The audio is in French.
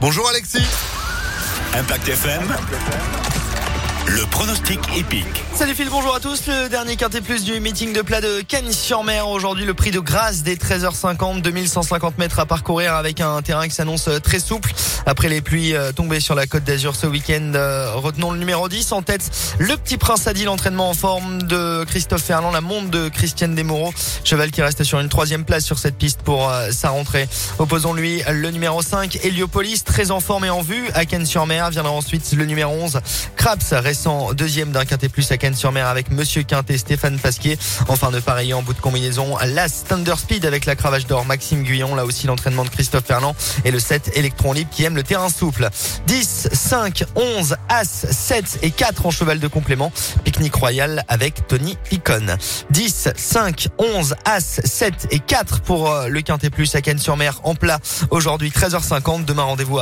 Bonjour Alexis. Impact FM. Le pronostic épique. Salut Phil, bonjour à tous. Le dernier quintet plus du meeting de plat de Cannes-sur-Mer. Aujourd'hui, le prix de grâce des 13h50, 2150 mètres à parcourir avec un terrain qui s'annonce très souple. Après les pluies euh, tombées sur la côte d'Azur ce week-end, euh, retenons le numéro 10 en tête. Le petit prince a dit l'entraînement en forme de Christophe Ferland, la monte de Christiane Desmoureaux. Cheval qui reste sur une troisième place sur cette piste pour euh, sa rentrée. Opposons-lui le numéro 5, Heliopolis, très en forme et en vue à Cannes-sur-Mer. Viendra ensuite le numéro 11, Craps, récent deuxième d'un quintet plus à sur mer avec Monsieur Quintet, Stéphane Pasquier. Enfin de pareil en bout de combinaison, la Thunder Speed avec la cravache d'or Maxime Guyon. Là aussi l'entraînement de Christophe Ferland et le 7 Electron Libre qui aime le terrain souple. 10, 5, 11, As, 7 et 4 en cheval de complément. Pique-nique royal avec Tony Picon. 10, 5, 11, As, 7 et 4 pour euh, le Quintet Plus à Cannes-sur-Mer en plat. Aujourd'hui 13h50. Demain rendez-vous à